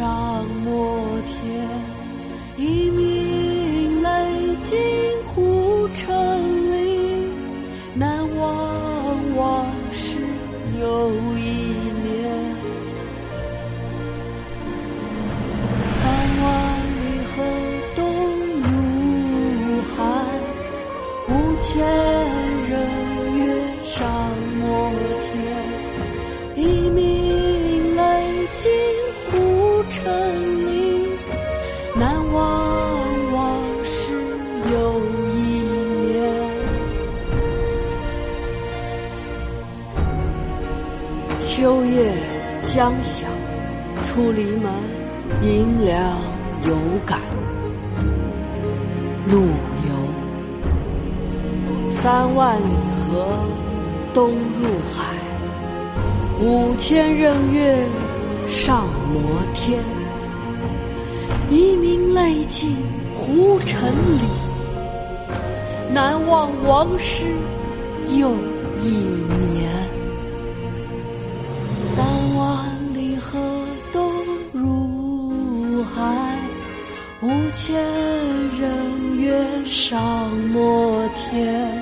上摩天一鸣雷惊呼成里难忘往事又一年。三万里河东入海五千秋夜将晓，出篱门，迎凉有感。陆游。三万里河东入海，五千仞岳上摩天。遗民泪尽胡尘里，难忘王师又一年。五千仞岳上摩天。